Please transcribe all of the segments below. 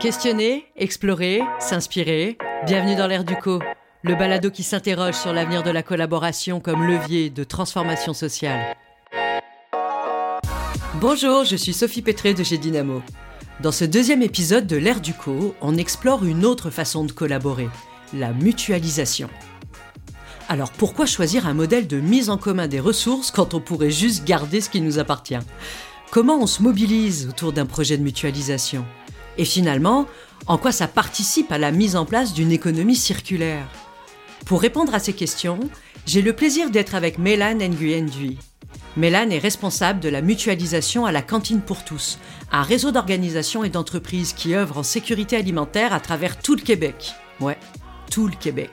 Questionner, explorer, s'inspirer. Bienvenue dans l'ère du co, le balado qui s'interroge sur l'avenir de la collaboration comme levier de transformation sociale. Bonjour, je suis Sophie Pétré de chez Dynamo. Dans ce deuxième épisode de l'ère du co, on explore une autre façon de collaborer, la mutualisation. Alors pourquoi choisir un modèle de mise en commun des ressources quand on pourrait juste garder ce qui nous appartient? Comment on se mobilise autour d'un projet de mutualisation? Et finalement, en quoi ça participe à la mise en place d'une économie circulaire? Pour répondre à ces questions, j'ai le plaisir d'être avec Mélane Nguyen Dui. Mélane est responsable de la mutualisation à la cantine pour tous, un réseau d'organisations et d'entreprises qui œuvrent en sécurité alimentaire à travers tout le Québec. Ouais, tout le Québec.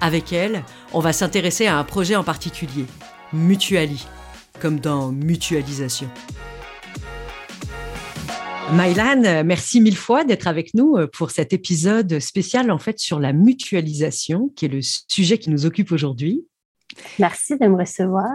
Avec elle, on va s'intéresser à un projet en particulier, Mutuali, comme dans mutualisation. Mylan, merci mille fois d'être avec nous pour cet épisode spécial en fait sur la mutualisation, qui est le sujet qui nous occupe aujourd'hui. Merci de me recevoir.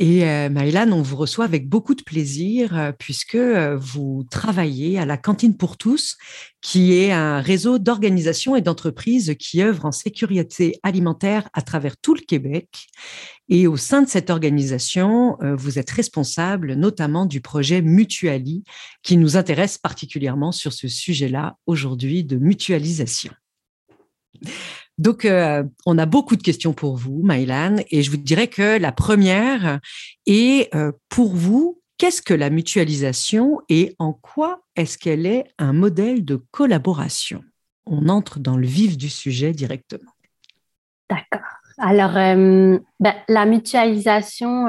Et euh, on vous reçoit avec beaucoup de plaisir euh, puisque euh, vous travaillez à la Cantine pour tous, qui est un réseau d'organisations et d'entreprises qui œuvrent en sécurité alimentaire à travers tout le Québec. Et au sein de cette organisation, vous êtes responsable notamment du projet Mutuali, qui nous intéresse particulièrement sur ce sujet-là aujourd'hui de mutualisation. Donc, euh, on a beaucoup de questions pour vous, Maïlan, et je vous dirais que la première est euh, pour vous, qu'est-ce que la mutualisation et en quoi est-ce qu'elle est un modèle de collaboration? On entre dans le vif du sujet directement. D'accord. Alors, euh, ben, la mutualisation,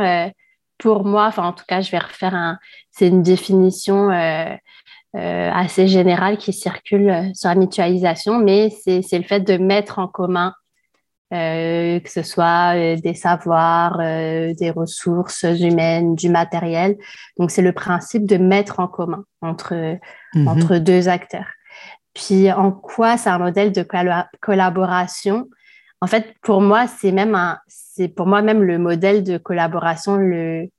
pour moi, enfin en tout cas, je vais refaire un, c'est une définition assez général qui circule euh, sur la mutualisation, mais c'est le fait de mettre en commun, euh, que ce soit des savoirs, des ressources humaines, du matériel. Donc, c'est le principe de mettre en commun entre, mhm. entre deux acteurs. Puis, en quoi c'est un modèle de collaboration? En fait, pour moi, c'est même un, c'est pour moi même le modèle de collaboration le,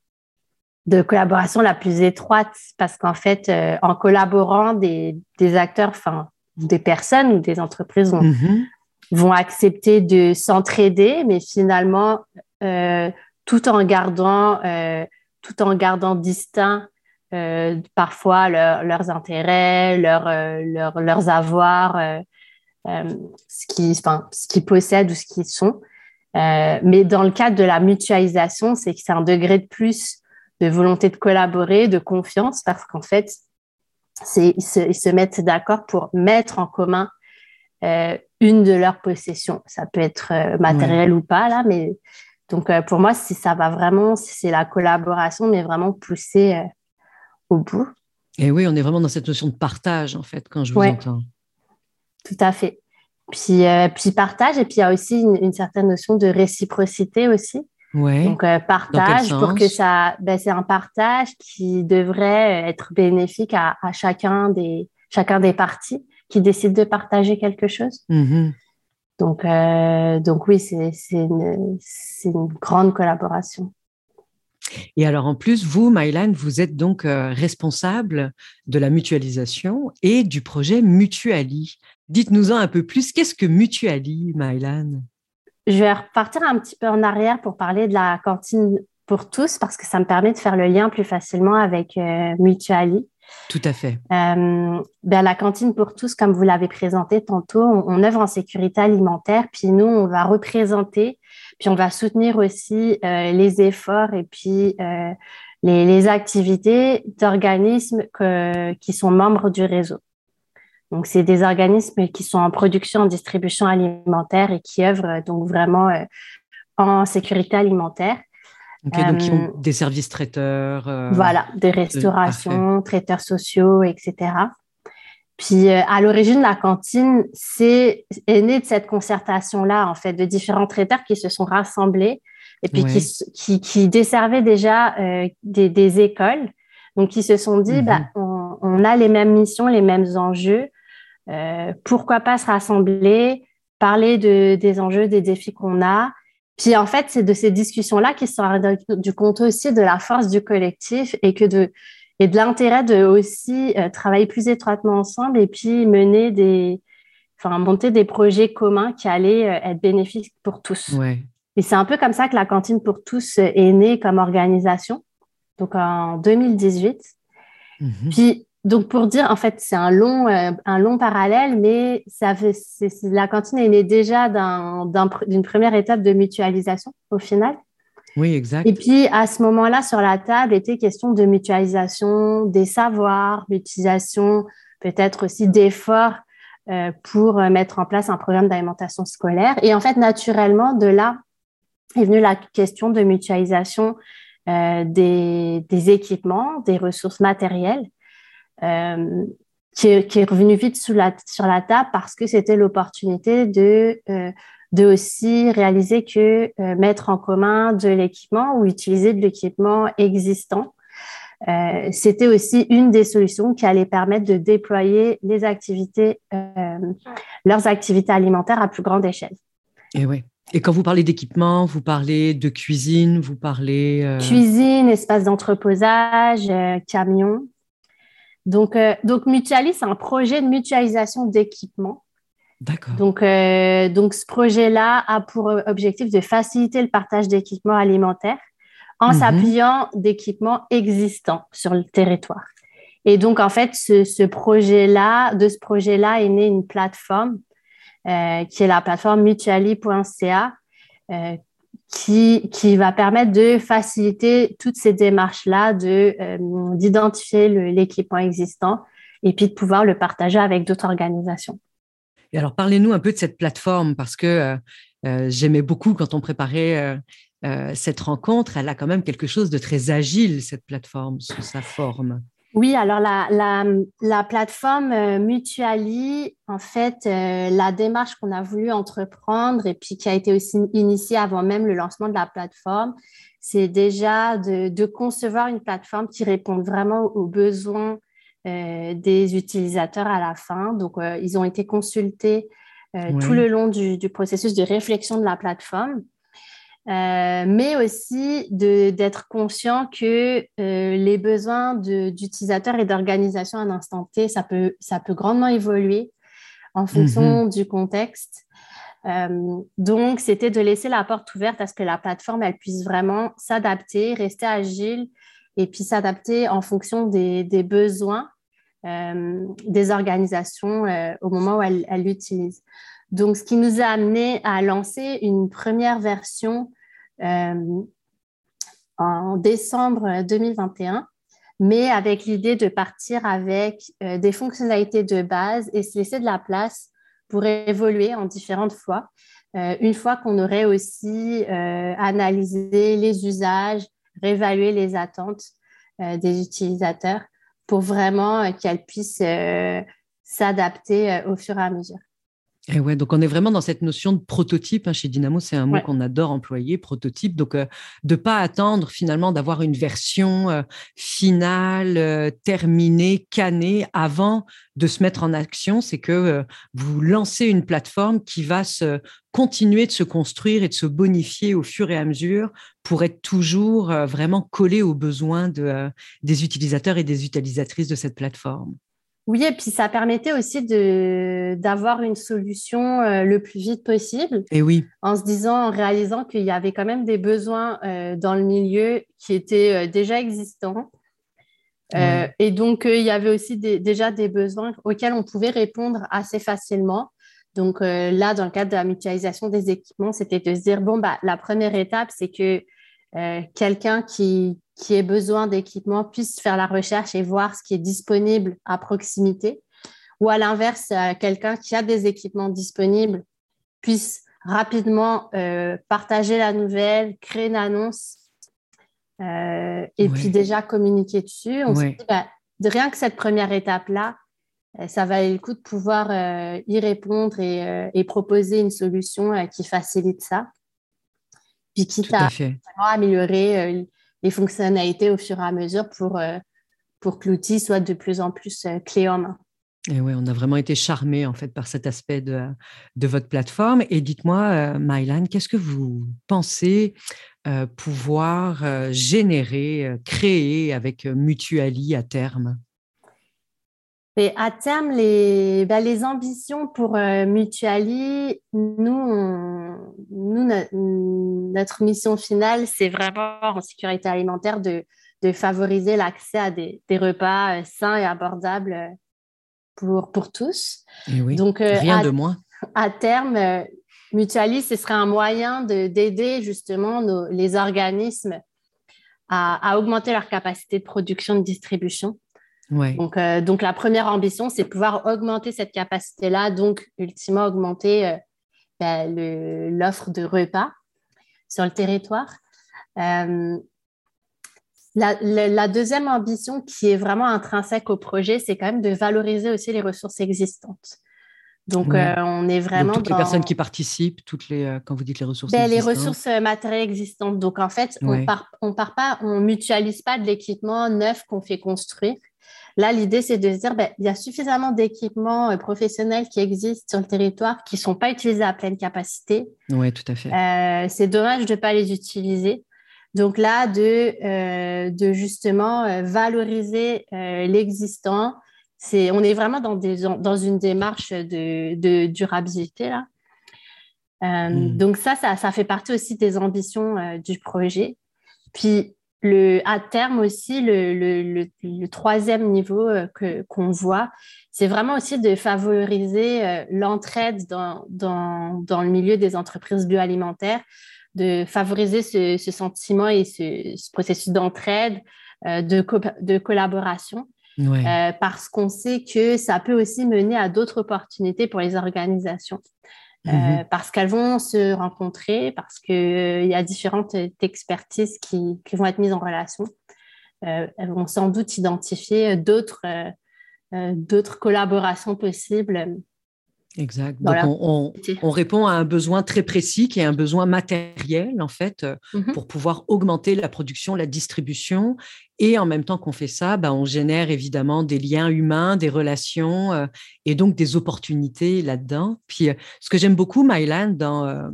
de collaboration la plus étroite parce qu'en fait, euh, en collaborant, des, des acteurs, enfin, des personnes ou des entreprises vont, mm-hmm. vont accepter de s'entraider, mais finalement, euh, tout en gardant, euh, tout en gardant distinct parfois leurs intérêts, leur, leurs avoirs, ce qu'ils ce qu'ils possèdent ou ce qu'ils sont. mais dans le cadre de la mutualisation, c'est que c'est un degré de plus de volonté de collaborer, de confiance, parce qu'en fait, c'est, ils, se, mettent d'accord pour mettre en commun euh, une de leurs possessions. Ça peut être euh, matériel ou pas, là, mais donc euh, pour moi, si ça va vraiment, c'est la collaboration, mais vraiment poussée au bout. Et oui, on est vraiment dans cette notion de partage, en fait, quand je vous entends. Tout à fait. Puis, puis partage, et puis il y a aussi une certaine notion de réciprocité aussi. Donc, euh, partage pour que ça, ben, c'est un partage qui devrait être bénéfique à, chacun, des, chacun des parties qui décident de partager quelque chose. Mm-hmm. Donc, euh, donc oui, c'est une, une, grande collaboration. Et alors en plus, vous, Mylan, vous êtes donc euh, responsable de la mutualisation et du projet Mutuali. Dites-nous-en un peu plus. Qu'est-ce que Mutuali, Mylan je vais repartir un petit peu en arrière pour parler de la cantine pour tous parce que ça me permet de faire le lien plus facilement avec euh, Mutuali. Tout à fait. Euh, ben, la cantine pour tous, comme vous l'avez présenté tantôt, on, œuvre en sécurité alimentaire, puis nous, on va représenter, puis on va soutenir aussi euh, les efforts et puis euh, les, les, activités d'organismes qui sont membres du réseau. Donc, c'est des organismes qui sont en production, en distribution alimentaire et qui œuvrent euh, donc vraiment euh, en sécurité alimentaire. donc qui ont des services traiteurs. Euh, voilà, des restaurations, traiteurs sociaux, etc. Puis à l'origine, la cantine c'est est née de cette concertation-là, en fait, de différents traiteurs qui se sont rassemblés et puis qui, qui, desservaient déjà des, des, écoles. Donc, qui se sont dit, bah, mhm. on, on, a les mêmes missions, les mêmes enjeux. Euh, pourquoi pas se rassembler, parler de, des enjeux, des défis qu'on a. Puis en fait, c'est de ces discussions-là qui se rendent du compte aussi de la force du collectif et que de et de l'intérêt de aussi travailler plus étroitement ensemble et puis mener des, enfin, monter des projets communs qui allaient être bénéfiques pour tous. Et c'est un peu comme ça que la cantine pour tous est née comme organisation, donc en 2018. Mhm. Puis donc, pour dire, en fait, c'est un long, euh, un long parallèle, mais ça fait, la cantine est née déjà d'une première étape de mutualisation au final. Oui, exact. Et puis, à ce moment-là, sur la table, était question de mutualisation des savoirs, l'utilisation peut-être aussi d'efforts euh, pour mettre en place un programme d'alimentation scolaire. Et en fait, naturellement, de là est venue la question de mutualisation euh, des, des équipements, des ressources matérielles. Euh, qui, est, revenu vite sur la, sur la table parce que c'était l'opportunité de, euh, de aussi réaliser que euh, mettre en commun de l'équipement ou utiliser de l'équipement existant, c'était aussi une des solutions qui allait permettre de déployer les activités, leurs activités alimentaires à plus grande échelle. Et oui. Et quand vous parlez d'équipement, vous parlez de cuisine, vous parlez... Cuisine, espace d'entreposage, camion. Donc, euh, donc Mutualis, c'est un projet de mutualisation d'équipements. D'accord. Donc, euh, donc, ce projet-là a pour objectif de faciliter le partage d'équipements alimentaires en mhm. s'appuyant d'équipements existants sur le territoire. Et donc, en fait, ce, projet-là, de ce projet-là est née une plateforme euh, qui est la plateforme mutuali.ca, qui, qui va permettre de faciliter toutes ces démarches-là, euh, d'identifier l'équipement existant et puis de pouvoir le partager avec d'autres organisations. Et alors, parlez-nous un peu de cette plateforme parce que euh, euh, j'aimais beaucoup quand on préparait cette rencontre. Elle a quand même quelque chose de très agile, cette plateforme, sous sa forme. Oui, alors la, plateforme euh, Mutuali, en fait, euh, la démarche qu'on a voulu entreprendre et puis qui a été aussi initiée avant même le lancement de la plateforme, c'est déjà de, concevoir une plateforme qui réponde vraiment aux besoins euh, des utilisateurs à la fin. Donc, ils ont été consultés tout le long du, processus de réflexion de la plateforme. Euh, mais aussi d'être conscient que euh, les besoins d'utilisateurs et d'organisation à un instant T, ça peut, ça peut grandement évoluer en fonction mhm. du contexte. Euh, donc, c'était de laisser la porte ouverte à ce que la plateforme elle puisse vraiment s'adapter, rester agile et puis s'adapter en fonction des, des besoins des organisations au moment où elle l'utilisent. Donc, ce qui nous a amené à lancer une première version euh, en décembre 2021, mais avec l'idée de partir avec euh, des fonctionnalités de base et se laisser de la place pour évoluer en différentes fois. Euh, une fois qu'on aurait aussi analysé les usages, réévalué les attentes des utilisateurs pour vraiment qu'elles puissent s'adapter au fur et à mesure. Et ouais, donc on est vraiment dans cette notion de prototype. Hein, chez Dynamo, c'est un mot qu'on adore employer, prototype. Donc, euh, de ne pas attendre finalement d'avoir une version euh, finale, euh, terminée, cannée avant de se mettre en action. C'est que vous lancez une plateforme qui va se continuer de se construire et de se bonifier au fur et à mesure pour être toujours vraiment collé aux besoins de, des utilisateurs et des utilisatrices de cette plateforme. Oui, et puis ça permettait aussi d'avoir une solution euh, le plus vite possible. Et oui. En se disant, en réalisant qu'il y avait quand même des besoins euh, dans le milieu qui étaient euh, déjà existants. Et donc, il y avait aussi déjà des besoins auxquels on pouvait répondre assez facilement. Donc là, dans le cadre de la mutualisation des équipements, c'était de se dire, bon, bah, la première étape, c'est que quelqu'un qui, qui ait besoin d'équipement puisse faire la recherche et voir ce qui est disponible à proximité. Ou à l'inverse, euh, quelqu'un qui a des équipements disponibles puisse rapidement euh, partager la nouvelle, créer une annonce euh, et puis déjà communiquer dessus. On se dit, bah, de rien que cette première étape-là, ça valait le coup de pouvoir y répondre et, proposer une solution qui facilite ça. Puis quitte à, à améliorer les fonctionnalités au fur et à mesure pour, euh, pour que l'outil soit de plus en plus euh, clé en main. Et oui, on a vraiment été charmés en fait par cet aspect de, de votre plateforme. Et dites-moi, euh, Mylan, qu'est-ce que vous pensez pouvoir générer, créer avec Mutuali à terme? Et à terme, les, ben, les ambitions pour Mutuali, nous, nous notre mission finale, c'est vraiment en sécurité alimentaire de, de favoriser l'accès à des, des, repas sains et abordables pour, pour tous. Et oui, Donc, rien de moins. À terme, Mutuali, ce serait un moyen d'aider justement nos, les organismes à, à, augmenter leur capacité de production et de distribution. Ouais. Donc, euh, donc, la première ambition, c'est pouvoir augmenter cette capacité-là, donc ultimement augmenter euh, ben, l'offre de repas sur le territoire. Euh, la, la, deuxième ambition qui est vraiment intrinsèque au projet, c'est quand même de valoriser aussi les ressources existantes. Donc, euh, on est vraiment. toutes les personnes qui participent, toutes les, quand vous dites les ressources ben, Les ressources matérielles existantes. Donc, en fait, on part, on part pas, on mutualise pas de l'équipement neuf qu'on fait construire. Là, l'idée, c'est de se dire, ben, il y a suffisamment d'équipements professionnels qui existent sur le territoire qui ne sont pas utilisés à pleine capacité. Oui, tout à fait. c'est dommage de ne pas les utiliser. Donc là, de, de justement valoriser l'existant, on est vraiment dans, des, dans une démarche de, durabilité là. Euh, hmm. Donc ça, ça, fait partie aussi des ambitions euh, du projet. Puis le, à terme aussi, le, troisième niveau euh, que, qu'on voit, c'est vraiment aussi de favoriser l'entraide dans, dans, le milieu des entreprises bioalimentaires, de favoriser ce, sentiment et ce, processus d'entraide, de, de collaboration. Euh, parce qu'on sait que ça peut aussi mener à d'autres opportunités pour les organisations. Euh, mm-hmm. parce qu'elles vont se rencontrer, parce qu'il euh, y a différentes expertises qui, qui, vont être mises en relation. elles vont sans doute identifier d'autres d'autres collaborations possibles Exact. Donc, on, répond à un besoin très précis qui est un besoin matériel, en fait, mmh pour pouvoir augmenter la production, la distribution. Et en même temps qu'on fait ça, bah, on génère évidemment des liens humains, des relations euh, et donc des opportunités là-dedans. Puis, euh, ce que j'aime beaucoup, Mylan, dans, euh,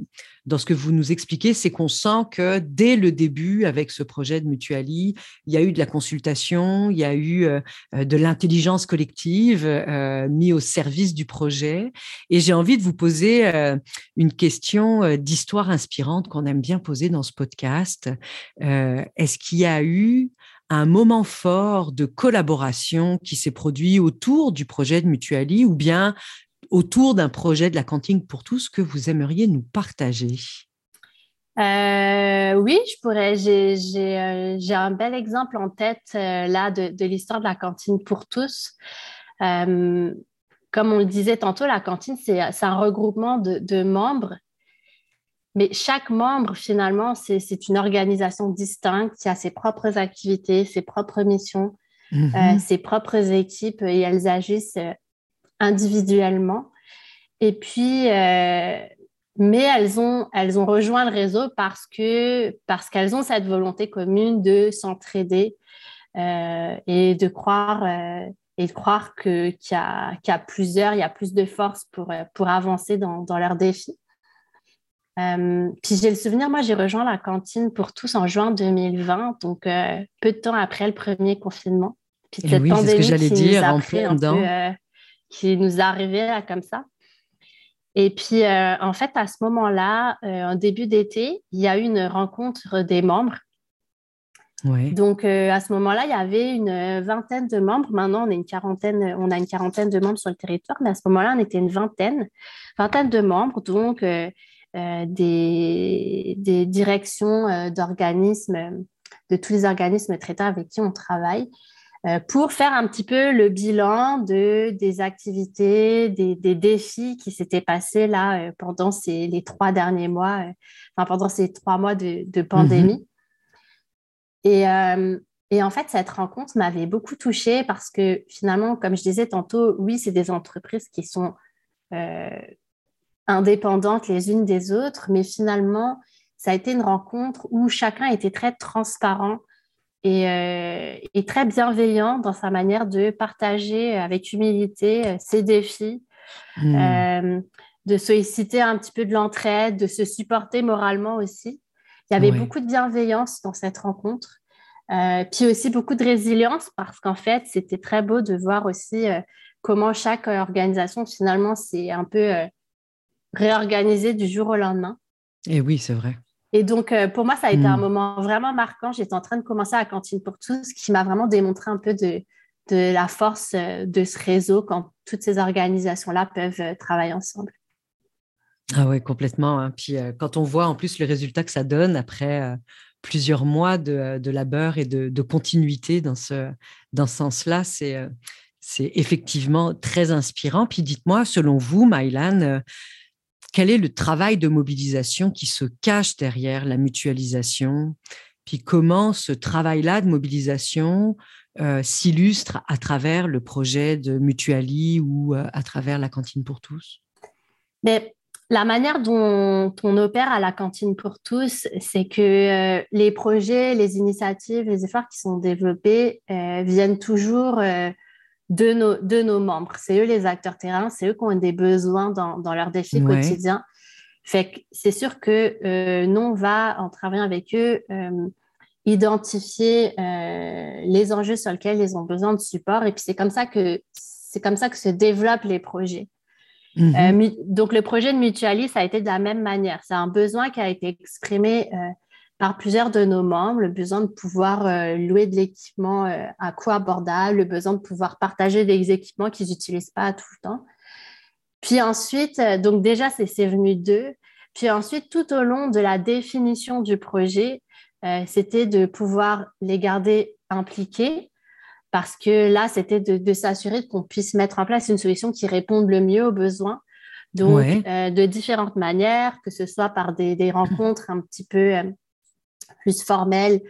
dans ce que vous nous expliquez, c'est qu'on sent que dès le début, avec ce projet de Mutuali, il y a eu de la consultation, il y a eu euh, de l'intelligence collective euh, mis au service du projet. Et j'ai envie de vous poser euh, une question d'histoire inspirante qu'on aime bien poser dans ce podcast. Est-ce qu'il y a eu un moment fort de collaboration qui s'est produit autour du projet de Mutuali ou bien autour d'un projet de la cantine pour tous que vous aimeriez nous partager? Euh, oui, je pourrais. Euh, j'ai un bel exemple en tête euh, là de, l'histoire de la cantine pour tous. comme on le disait tantôt, la cantine, c'est un regroupement de, membres. Mais chaque membre, finalement, c'est une organisation distincte qui a ses propres activités, ses propres missions, mm-hmm. ses propres équipes et elles agissent individuellement. Et puis, euh, mais elles ont, elles ont rejoint le réseau parce que parce qu'elles ont cette volonté commune de s'entraider euh, et de croire euh, et de croire que qu'il y, a, y a plusieurs, il y a plus de force pour pour avancer dans, dans leurs défis. puis j'ai le souvenir, moi j'ai rejoint la cantine pour tous en juin 2020, donc peu de temps après le premier confinement. Puis cette oui, pandémie ce que j'allais dire, en plein dedans qui nous arrivé là, comme ça. Et puis, euh, en fait, à ce moment-là, euh, en début d'été, il y a eu une rencontre des membres. Donc, euh, à ce moment-là, il y avait une vingtaine de membres. Maintenant, on, est une quarantaine, on a une quarantaine de membres sur le territoire, mais à ce moment-là, on était une vingtaine, vingtaine de membres, donc des, des, directions d'organismes, de tous les organismes traitants avec qui on travaille. Euh, pour faire un petit peu le bilan de, des activités, des, défis qui s'étaient passés là euh, pendant ces, les trois derniers mois, euh, enfin, pendant ces trois mois de, pandémie. Mm-hmm. Et, et, en fait, cette rencontre m'avait beaucoup touchée parce que finalement, comme je disais tantôt, oui, c'est des entreprises qui sont indépendantes les unes des autres, mais finalement, ça a été une rencontre où chacun était très transparent euh, et, très bienveillant dans sa manière de partager avec humilité euh, ses défis, hmm. euh, de solliciter un petit peu de l'entraide, de se supporter moralement aussi. Il y avait beaucoup de bienveillance dans cette rencontre. Euh, puis aussi beaucoup de résilience parce qu'en fait, c'était très beau de voir aussi euh, comment chaque organisation finalement s'est un peu euh, réorganisée du jour au lendemain. Et oui, c'est vrai. Et donc, pour moi, ça a été un hmm. moment vraiment marquant. J'étais en train de commencer à Cantine pour tous, qui m'a vraiment démontré un peu de, de la force de ce réseau quand toutes ces organisations-là peuvent travailler ensemble. Ah ouais, complètement. Hein. Puis quand on voit en plus le résultat que ça donne après plusieurs mois de, labeur et de, continuité dans ce, dans ce sens-là, c'est, c'est effectivement très inspirant. Puis dites-moi, selon vous, Mylan, quel est le travail de mobilisation qui se cache derrière la mutualisation? Puis comment ce travail-là de mobilisation s'illustre à travers le projet de Mutuali ou à travers la cantine pour tous? Mais la manière dont on opère à la cantine pour tous, c'est que euh, les projets, les initiatives, les efforts qui sont développés euh, viennent toujours euh, de, nos, de nos membres. C'est eux les acteurs terrain, c'est eux qui ont des besoins dans, dans leurs défis quotidiens. Fait c'est sûr que nous, on va, en travaillant avec eux, identifier les enjeux sur lesquels ils ont besoin de support. Et puis c'est comme ça que c'est comme ça que se développent les projets. Mhm. Euh, donc, le projet de Mutualis a été de la même manière. C'est un besoin qui a été exprimé euh, par plusieurs de nos membres, le besoin de pouvoir euh, louer de l'équipement à coût abordable, le besoin de pouvoir partager des équipements qu'ils n'utilisent pas tout le temps. Puis ensuite, donc déjà, c'est venu d'eux. Puis ensuite, tout au long de la définition du projet, c'était de pouvoir les garder impliqués, parce que là, c'était de, s'assurer qu'on puisse mettre en place une solution qui réponde le mieux aux besoins. Donc, euh, de différentes manières, que ce soit par des, rencontres un petit peu euh, plus formelles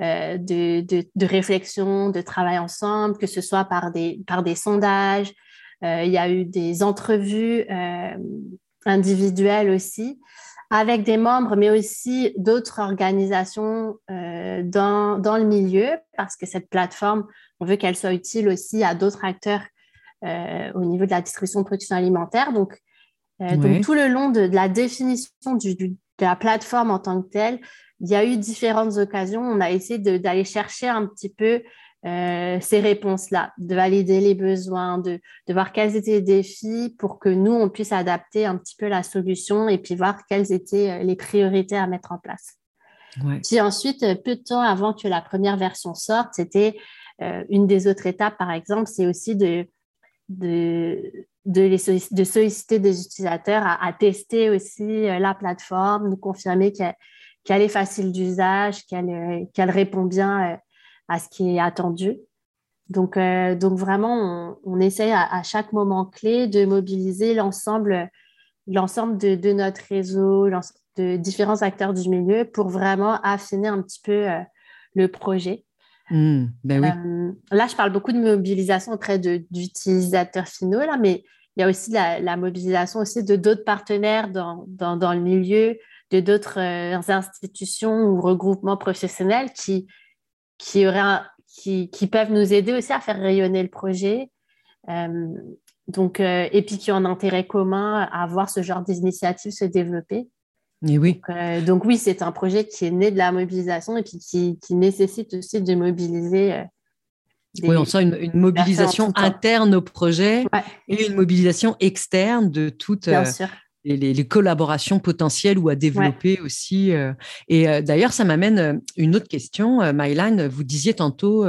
euh, de, réflexion, de travail ensemble, que ce soit par des, par des sondages. il y a eu des entrevues individuelles aussi avec des membres, mais aussi d'autres organisations dans, dans, le milieu, parce que cette plateforme, on veut qu'elle soit utile aussi à d'autres acteurs euh, au niveau de la distribution de production alimentaire. Donc, euh, tout le long de, la définition de la plateforme en tant que telle, il y a eu différentes occasions. On a essayé d'aller chercher un petit peu euh, ces réponses-là, de valider les besoins, de, voir quels étaient les défis pour que nous, on puisse adapter un petit peu la solution et puis voir quelles étaient les priorités à mettre en place. Puis ensuite, peu de temps avant que la première version sorte, c'était euh, une des autres étapes, par exemple, c'est aussi de, de, de, solliciter, des utilisateurs à, tester aussi euh, la plateforme, nous confirmer qu'elle est facile d'usage, qu'elle euh, répond bien à ce qui est attendu. Donc, donc vraiment, on, essaye à, chaque moment clé de mobiliser l'ensemble l'ensemble de, de, notre réseau, de différents acteurs du milieu pour vraiment affiner un petit peu le projet. Mmh, ben euh, là, je parle beaucoup de mobilisation auprès d'utilisateurs finaux, là, mais il y a aussi la, mobilisation aussi de d'autres partenaires dans, dans, le milieu, de d'autres euh, institutions ou regroupements professionnels qui, qui, qui, qui, peuvent nous aider aussi à faire rayonner le projet. Euh, donc, et puis qui ont un intérêt commun à voir ce genre d'initiative se développer oui. Euh, donc, oui, c'est un projet qui est né de la mobilisation et puis qui, nécessite aussi de mobiliser. Euh, oui, on sent une, mobilisation interne au projet et une mobilisation externe de toutes euh, les, collaborations potentielles ou à développer aussi. Et d'ailleurs, ça m'amène une autre question. Mylan, vous disiez tantôt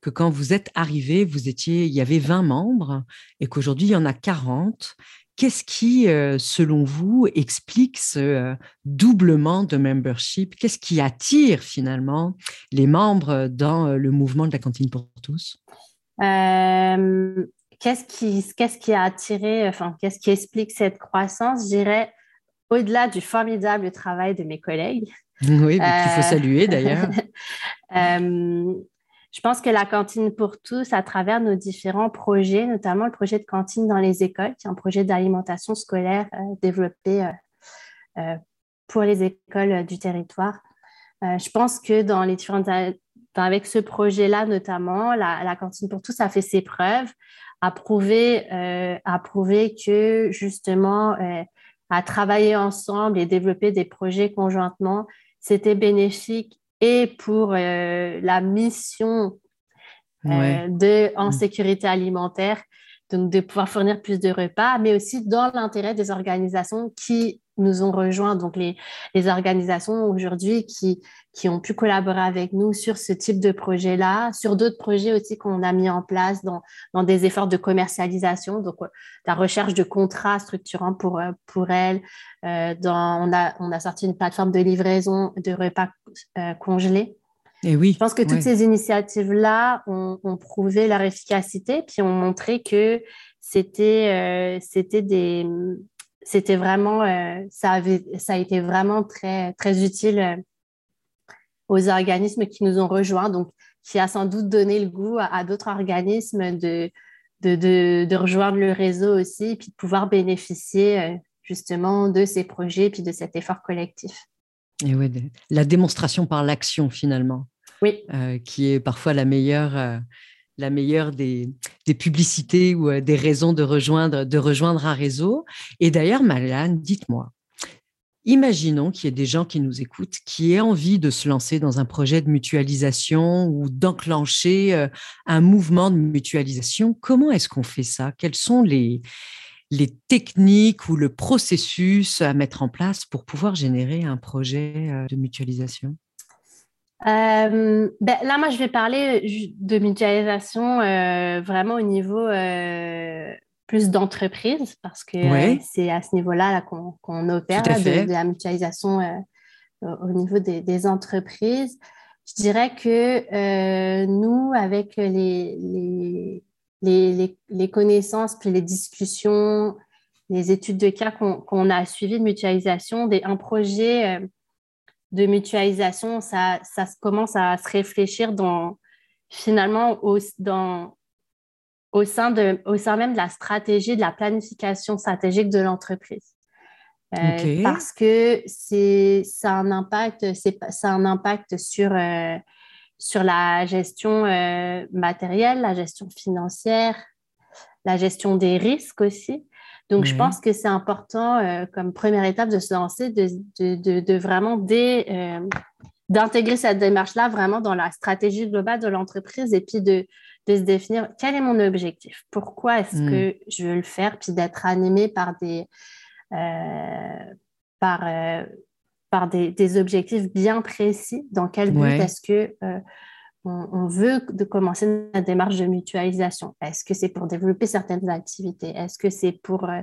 que quand vous êtes arrivé, vous étiez, il y avait 20 membres et qu'aujourd'hui, il y en a 40. Qu'est-ce qui, euh, selon vous, explique ce euh, doublement de membership? Qu'est-ce qui attire finalement les membres dans euh, le mouvement de la cantine pour tous? Qu'est-ce qui, qu'est-ce qui a attiré, enfin, qu'est-ce qui explique cette croissance? Je dirais, au-delà du formidable travail de mes collègues. Oui, qu'il faut saluer d'ailleurs. Je pense que la cantine pour tous, à travers nos différents projets, notamment le projet de cantine dans les écoles, qui est un projet d'alimentation scolaire euh, développé euh, euh, pour les écoles du territoire. je pense que dans les différentes avec ce projet-là notamment, la, cantine pour tous a fait ses preuves, a prouvé, a prouvé que justement, à travailler ensemble et développer des projets conjointement, c'était bénéfique et pour la mission de en mmh. sécurité alimentaire, donc de pouvoir fournir plus de repas, mais aussi dans l'intérêt des organisations qui nous ont rejoints, donc les, les organisations aujourd'hui qui, qui ont pu collaborer avec nous sur ce type de projet-là, sur d'autres projets aussi qu'on a mis en place dans, dans des efforts de commercialisation, donc euh, la recherche de contrats structurants pour, euh, pour elles. Euh, dans, on, a, on a sorti une plateforme de livraison de repas congelés. Et oui, Je pense que toutes ces initiatives-là ont, ont, prouvé leur efficacité, puis ont montré que c'était c'était des c'était vraiment, euh, ça, avait, ça a été vraiment très, très utile euh, aux organismes qui nous ont rejoints, donc qui a sans doute donné le goût à, d'autres organismes de, de, de, rejoindre le réseau aussi, puis de pouvoir bénéficier euh, justement de ces projets, puis de cet effort collectif. Et ouais, la démonstration par l'action finalement. Oui. qui est parfois la meilleure, la meilleure des, publicités ou euh, des raisons de rejoindre, de rejoindre un réseau. Et d'ailleurs, Malane, dites-moi, imaginons qu'il y ait des gens qui nous écoutent, qui aient envie de se lancer dans un projet de mutualisation ou d'enclencher euh, un mouvement de mutualisation. Comment est-ce qu'on fait ça? Quelles sont les, les techniques ou le processus à mettre en place pour pouvoir générer un projet euh, de mutualisation? Euh, ben, là, moi, je vais parler de mutualisation euh, vraiment au niveau euh, plus d'entreprise, parce que c'est à ce niveau-là qu'on opère, de, la mutualisation au niveau des, entreprises. Je dirais que nous, avec les, les, les, les, connaissances, puis les discussions, les études de cas qu'on a suivies de mutualisation, des, un projet de mutualisation, ça, ça commence à se réfléchir dans, finalement au, dans, au, sein de, au sein même de la stratégie, de la planification stratégique de l'entreprise. Euh, parce que c'est ça un impact, ça un impact sur, euh, sur la gestion euh, matérielle, la gestion financière, la gestion des risques aussi. Donc, je pense que c'est important, euh, comme première étape de se lancer, de, de, de, vraiment euh, d'intégrer cette démarche-là vraiment dans la stratégie globale de l'entreprise et puis de, se définir quel est mon objectif, pourquoi est-ce mm. que je veux le faire, puis d'être animé par des, euh, par, par des, des, objectifs bien précis, dans quel but est-ce que on, veut de commencer la démarche de mutualisation. Est-ce que c'est pour développer certaines activités? Est-ce que c'est pour euh,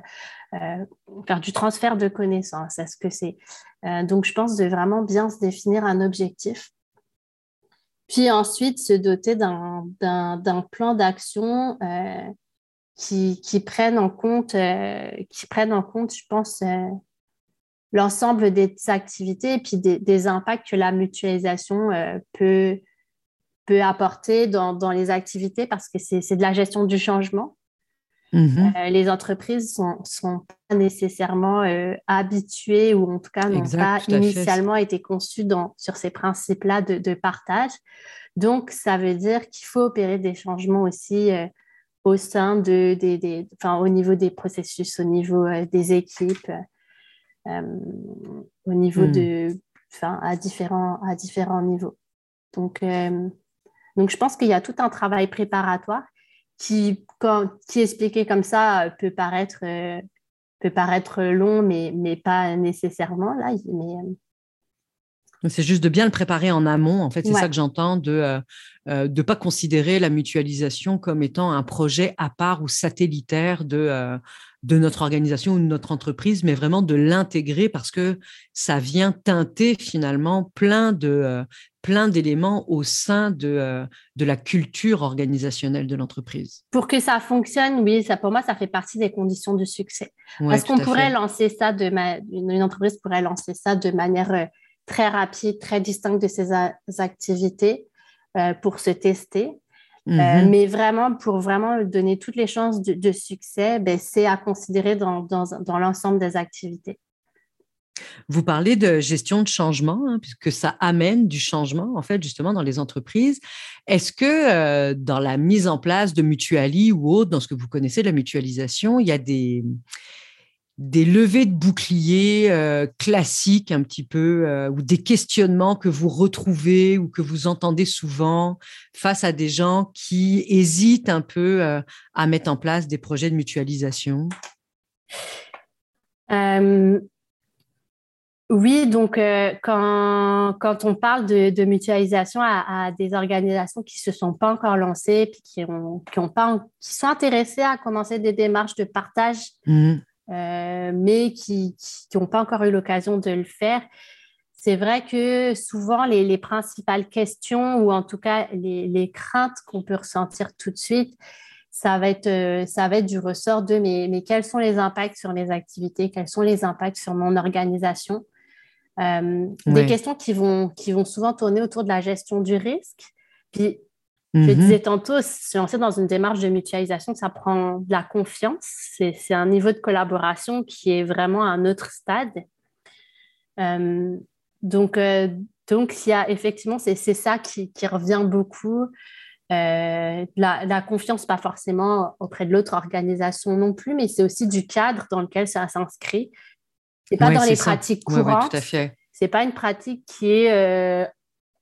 euh, faire du transfert de connaissances? Est-ce que c'est euh, donc je pense de vraiment bien se définir un objectif, puis ensuite se doter d'un plan d'action qui, prenne en compte qui prenne en compte, je pense l'ensemble des activités et puis des, des, impacts que la mutualisation peut peut apporter dans, dans les activités parce que c'est de la gestion du changement. Mm-hmm. Euh, les entreprises sont, sont, pas nécessairement euh, habituées ou en tout cas n'ont pas initialement été conçues dans, sur ces principes-là de, de, partage. Donc, ça veut dire qu'il faut opérer des changements aussi euh, au sein de, des, des, enfin, au niveau des processus, au niveau des équipes, au niveau mm. de, enfin, à différents, à différents niveaux. Donc, donc, je pense qu'il y a tout un travail préparatoire qui, expliqué comme ça, peut paraître, euh, peut paraître long, mais, pas nécessairement. Là, euh, c'est juste de bien le préparer en amont. En fait, c'est ça que j'entends, de ne euh, de pas considérer la mutualisation comme étant un projet à part ou satellitaire de, de notre organisation ou de notre entreprise, mais vraiment de l'intégrer parce que ça vient teinter finalement plein de, plein d'éléments au sein de, euh, de la culture organisationnelle de l'entreprise. Pour que ça fonctionne, oui, ça, pour moi, ça fait partie des conditions de succès. Parce qu'on pourrait lancer ça, de une, entreprise pourrait lancer ça de manière euh, très rapide, très distincte de ses activités euh, pour se tester. Mm-hmm. mais vraiment, pour vraiment donner toutes les chances de, succès, ben, c'est à considérer dans, dans, dans l'ensemble des activités. Vous parlez de gestion de changement, hein, puisque ça amène du changement, en fait, justement, dans les entreprises. Est-ce que euh, dans la mise en place de Mutuali ou autre, dans ce que vous connaissez de la mutualisation, il y a des, des levées de boucliers euh, classiques un petit peu, euh, ou des questionnements que vous retrouvez ou que vous entendez souvent face à des gens qui hésitent un peu euh, à mettre en place des projets de mutualisation? Oui, donc quand, quand, on parle de, mutualisation à, des organisations qui ne se sont pas encore lancées, puis qui, ont, qui, ont pas, qui sont intéressées à commencer des démarches de partage mmh. Euh, mais qui n'ont pas encore eu l'occasion de le faire. C'est vrai que souvent, les, principales questions, ou en tout cas les, craintes qu'on peut ressentir tout de suite, ça va être, euh, ça va être du ressort de mais, mais, quels sont les impacts sur mes activités, quels sont les impacts sur mon organisation? Euh, des questions qui vont, qui vont souvent tourner autour de la gestion du risque. Puis je mhm. disais tantôt, se lancer dans une démarche de mutualisation, ça prend de la confiance. C'est un niveau de collaboration qui est vraiment à un autre stade. Euh, donc, euh, donc, il y a effectivement, c'est ça qui, revient beaucoup. Euh, la, confiance, pas forcément auprès de l'autre organisation non plus, mais c'est aussi du cadre dans lequel ça s'inscrit. C'est pas dans les pratiques courantes. tout à fait. C'est pas une pratique qui est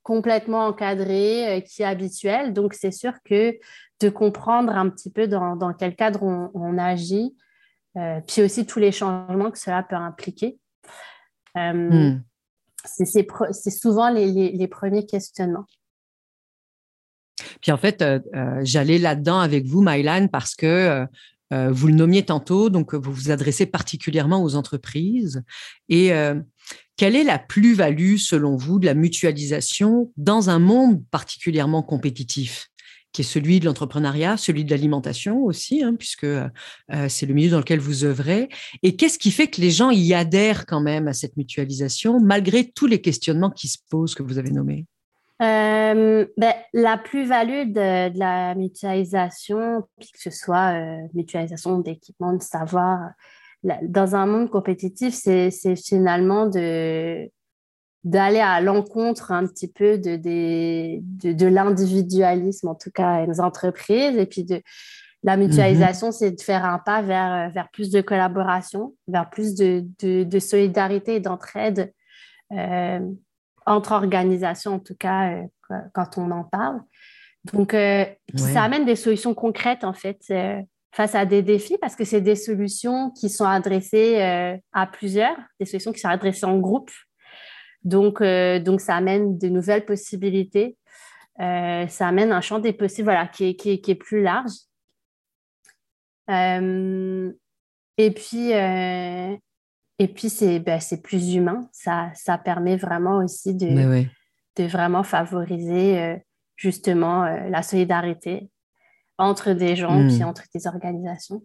complètement encadré, euh, qui est habituel. Donc, c'est sûr que de comprendre un petit peu dans, quel cadre on, agit, euh, puis aussi tous les changements que cela peut impliquer. Euh, hmm. C'est souvent les, premiers questionnements. Puis en fait, j'allais là-dedans avec vous, Mylan, parce que vous le nommiez tantôt, donc vous vous adressez particulièrement aux entreprises. Et quelle est la plus-value, selon vous, de la mutualisation dans un monde particulièrement compétitif qui est celui de l'entrepreneuriat, celui de l'alimentation aussi, hein, puisque euh, c'est le milieu dans lequel vous œuvrez? Et qu'est-ce qui fait que les gens y adhèrent quand même à cette mutualisation, malgré tous les questionnements qui se posent que vous avez nommés? Euh, ben, la plus-value de, la mutualisation, que ce soit euh, mutualisation d'équipements, de savoir, dans un monde compétitif, c'est finalement de d'aller à l'encontre un petit peu de, de, de, l'individualisme, en tout cas les entreprises, et puis de la mutualisation, c'est de faire un pas vers, vers plus de collaboration, vers plus de, de solidarité et d'entraide. Euh, entre organisations, en tout cas, euh, quand on en parle. Donc, euh, ça amène des solutions concrètes, en fait face à des défis parce que c'est des solutions qui sont adressées euh, à plusieurs, des solutions qui sont adressées en groupe. Donc, euh, donc ça amène de nouvelles possibilités. Euh, ça amène un champ des possibles voilà, qui, qui, est, plus large. et puis, et puis c'est ben, plus humain. Ça, ça permet vraiment aussi de, de vraiment favoriser justement la solidarité entre des gens, puis hmm. entre des organisations.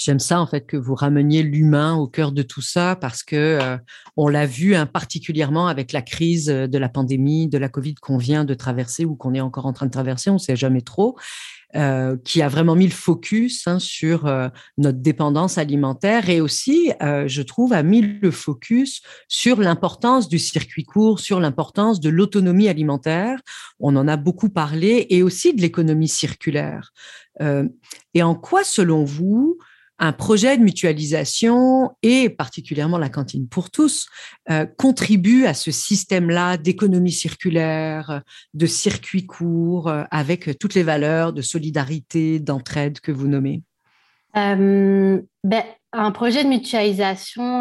J'aime ça en fait que vous rameniez l'humain au cœur de tout ça parce que euh, on l'a vu hein, particulièrement avec la crise de la pandémie, de la Covid qu'on vient de traverser ou qu'on est encore en train de traverser, on ne sait jamais trop. Euh, qui a vraiment mis le focus hein, sur euh, notre dépendance alimentaire et aussi, euh, je trouve, a mis le focus sur l'importance du circuit court, sur l'importance de l'autonomie alimentaire. On en a beaucoup parlé et aussi de l'économie circulaire. et en quoi, selon vous, un projet de mutualisation et particulièrement la cantine pour tous euh, contribue à ce système-là d'économie circulaire, de circuit court, euh, avec toutes les valeurs de solidarité, d'entraide que vous nommez euh, ben, Un projet de mutualisation,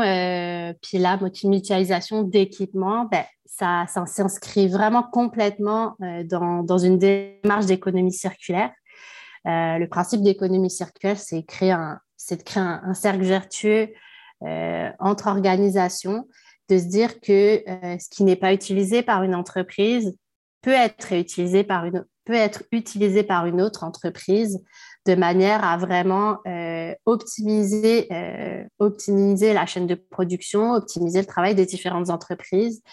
puis là, mutualisation d'équipement, ben, ça, s'inscrit vraiment complètement dans, dans, une démarche d'économie circulaire. le principe d'économie circulaire, c'est créer un, c'est de créer un, cercle vertueux euh, entre organisations, de se dire que euh, ce qui n'est pas utilisé par une entreprise peut être utilisé par une, peut être utilisé par une autre entreprise de manière à vraiment euh, optimiser, optimiser la chaîne de production, optimiser le travail des différentes entreprises,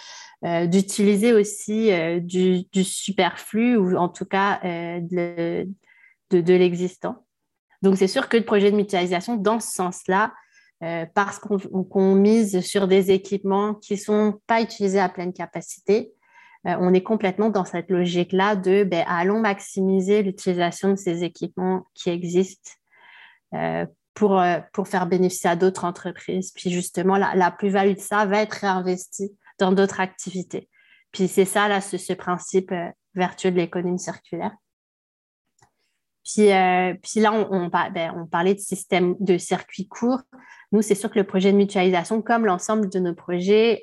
d'utiliser aussi du, superflu ou en tout cas de, de l'existant. Donc, c'est sûr que le projet de mutualisation, dans ce sens-là, euh, parce qu'on mise sur des équipements qui ne sont pas utilisés à pleine capacité, euh, on est complètement dans cette logique-là de ben, allons maximiser l'utilisation de ces équipements qui existent euh, pour, pour faire bénéficier à d'autres entreprises. Puis justement, la, plus-value de ça va être réinvestie dans d'autres activités. Puis c'est ça, là, ce, principe vertueux de l'économie circulaire. Puis, puis là, on, ben, on, parlait de système de circuit court. Nous, c'est sûr que le projet de mutualisation, comme l'ensemble de nos projets,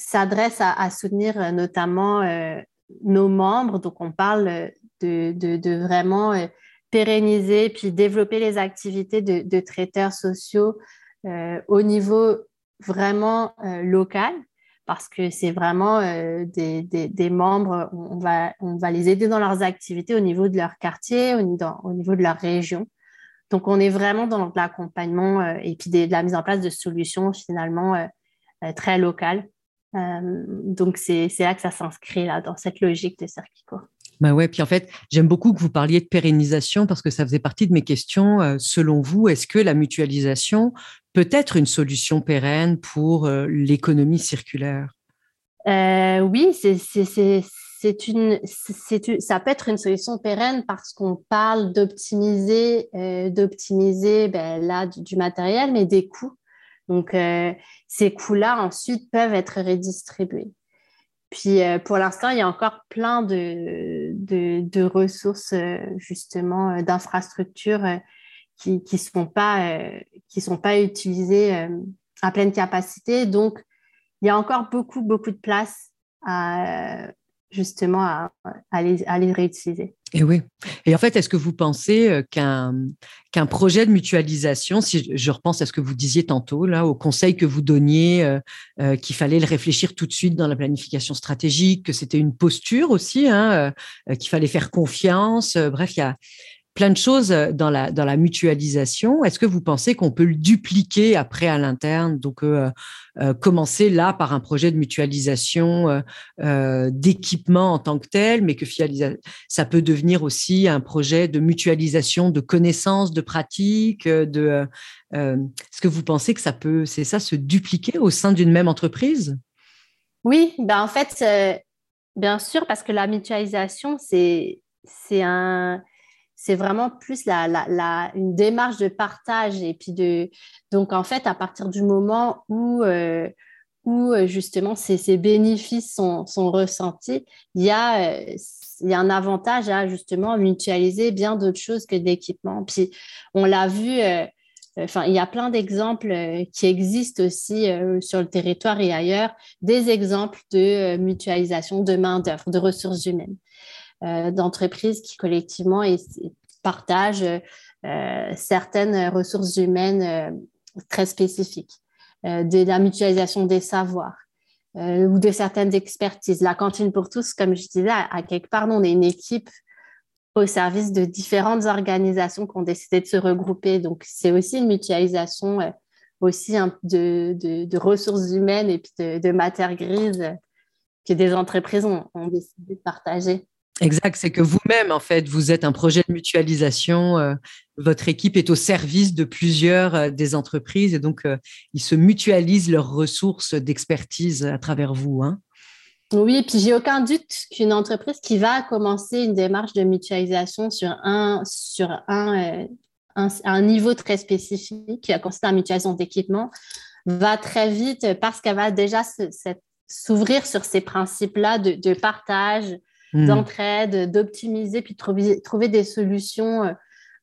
s'adresse à, soutenir euh, notamment euh, nos membres. Donc, on parle de, vraiment euh, pérenniser puis développer les activités de, traiteurs sociaux au niveau vraiment local parce que c'est vraiment des, membres, on va, on va les aider dans leurs activités au niveau de leur quartier, au, au niveau de leur région. Donc, on est vraiment dans l'accompagnement et puis de la mise en place de solutions finalement très locales euh, donc, c'est là que ça s'inscrit là, dans cette logique de circuit court. Bah ouais, puis en fait, j'aime beaucoup que vous parliez de pérennisation parce que ça faisait partie de mes questions. Euh, selon vous, est-ce que la mutualisation peut être une solution pérenne pour euh, l'économie circulaire? Oui, c'est une, ça peut être une solution pérenne parce qu'on parle d'optimiser, d'optimiser ben, là du, matériel, mais des coûts. Donc, euh, ces coûts-là, ensuite, peuvent être redistribués. Puis, euh, pour l'instant, il y a encore plein de, de, ressources, euh, justement, d'infrastructures qui ne sont, pas, sont pas utilisées à pleine capacité. Donc, il y a encore beaucoup, beaucoup de place à, justement à, les, réutiliser. Et oui. Et en fait, est-ce que vous pensez euh, qu'un qu'un projet de mutualisation, si je repense à ce que vous disiez tantôt, là, au conseil que vous donniez, euh, euh, qu'il fallait le réfléchir tout de suite dans la planification stratégique, que c'était une posture aussi, hein, qu'il fallait faire confiance. bref, il y a, plein de choses euh, dans la, dans la mutualisation. Est-ce que vous pensez qu'on peut le dupliquer après à l'interne? Donc, euh, euh, commencer là par un projet de mutualisation d'équipement en tant que tel, mais que ça peut devenir aussi un projet de mutualisation de connaissances, de pratiques. De, Est-ce que vous pensez que ça peut, c'est ça, se dupliquer au sein d'une même entreprise? Oui, ben en fait, bien sûr, parce que la mutualisation, c'est un c'est vraiment plus la, une démarche de partage. Et puis de, donc, en fait, à partir du moment où, euh, où euh, justement ces, bénéfices sont, ressentis, il y, a, euh, il y a un avantage à justement mutualiser bien d'autres choses que d'équipement. Puis, on l'a vu. Enfin, il y a plein d'exemples qui existent aussi sur le territoire et ailleurs, des exemples de mutualisation de main-d'œuvre, de ressources humaines. Euh, d'entreprises qui collectivement partagent euh, certaines ressources humaines euh, très spécifiques, de la mutualisation des savoirs. ou de certaines expertises. La cantine pour tous, comme je disais, à, quelque part, on est une équipe au service de différentes organisations qui ont décidé de se regrouper. Donc, c'est aussi une mutualisation aussi de, ressources humaines et puis de, matières grises que des entreprises ont décidé de partager. Exact, c'est que vous-même, en fait, vous êtes un projet de mutualisation. Euh, votre équipe est au service de plusieurs euh, des entreprises et donc euh, ils se mutualisent leurs ressources d'expertise à travers vous. Hein. Oui, et puis j'ai aucun doute qu'une entreprise qui va commencer une démarche de mutualisation sur un, sur un, un, niveau très spécifique, qui a consisté en mutualisation d'équipement, va très vite, parce qu'elle va déjà s'ouvrir sur ces principes-là de partage, Hmm. d'entraide, d'optimiser, puis de trouver, trouver, des solutions euh,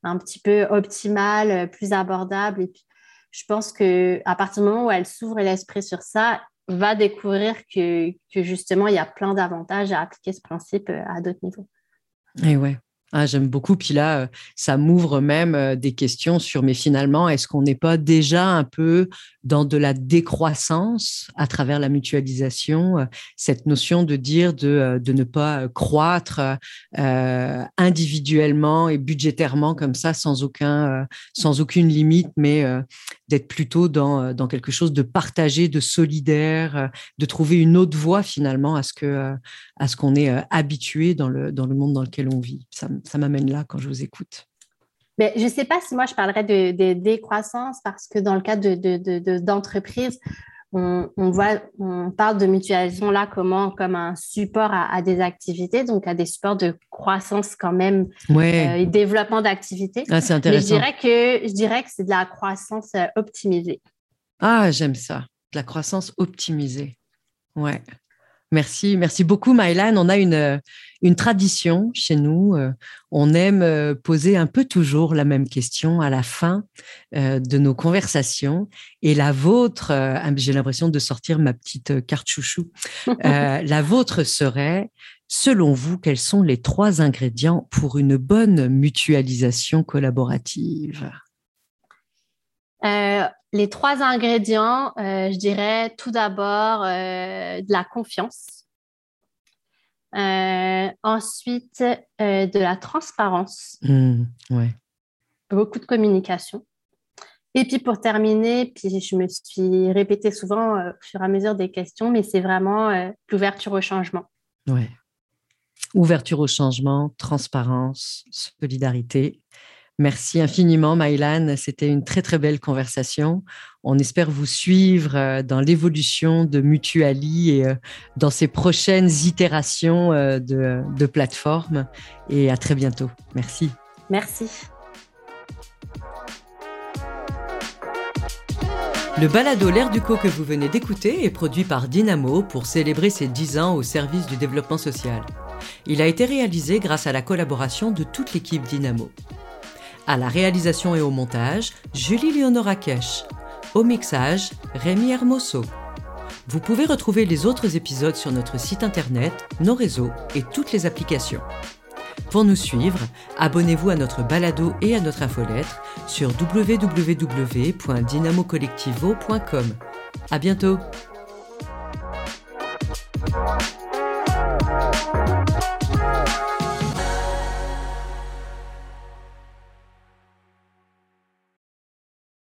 un petit peu optimales, euh, plus abordables. Et puis, je pense qu'à partir du moment où elle s'ouvre l'esprit sur ça, va découvrir que, que justement, il y a plein d'avantages à appliquer ce principe euh, à d'autres niveaux. Et ouais. Ah, j'aime beaucoup. Puis là, euh, ça m'ouvre même euh, des questions sur, mais finalement, est-ce qu'on n'est pas déjà un peu dans de la décroissance à travers la mutualisation, euh, cette notion de dire de, de ne pas croître individuellement et budgétairement comme ça, sans, aucun, sans aucune limite, mais d'être plutôt dans, dans quelque chose de partagé, de solidaire, de trouver une autre voie finalement à ce que à ce qu'on est habitué dans le, dans le monde dans lequel on vit. Ça, m'amène là quand je vous écoute. Mais je ne sais pas si moi je parlerais de, décroissance parce que dans le cas d'entreprises, de, on, voit, on parle de mutualisation là comment, comme un support à, des activités, donc à des supports de croissance quand même ouais. et développement d'activités. Ah, c'est intéressant. Mais je dirais que, je dirais que c'est de la croissance optimisée. Ah, j'aime ça, de la croissance optimisée. Ouais. Merci, merci beaucoup, Mylan. On a une, euh, une tradition chez nous. Euh, on aime euh, poser un peu toujours la même question à la fin de nos conversations. Et la vôtre, j'ai l'impression de sortir ma petite carte chouchou. la vôtre serait, selon vous, quels sont les trois ingrédients pour une bonne mutualisation collaborative? Les trois ingrédients, euh, je dirais tout d'abord euh, de la confiance, euh, ensuite de la transparence, mmh, beaucoup de communication. Et puis pour terminer, puis je me suis répétée souvent au fur et à mesure des questions, mais c'est vraiment l'ouverture au changement. Ouais. Ouverture au changement, transparence, solidarité. Merci infiniment, Maïlan. C'était une très, très belle conversation. On espère vous suivre euh, dans l'évolution de Mutuali et euh, dans ces prochaines itérations euh, de, de plateforme. Et à très bientôt. Merci. Merci. Le balado L'air du co que vous venez d'écouter est produit par Dynamo pour célébrer ses 10 ans au service du développement social. Il a été réalisé grâce à la collaboration de toute l'équipe Dynamo. À la réalisation et au montage, Julie Léonora Kesch. Au mixage, Rémi Hermoso. Vous pouvez retrouver les autres épisodes sur notre site internet, nos réseaux et toutes les applications. Pour nous suivre, abonnez-vous à notre balado et à notre infolettre sur www.dynamocollectivo.com. À bientôt!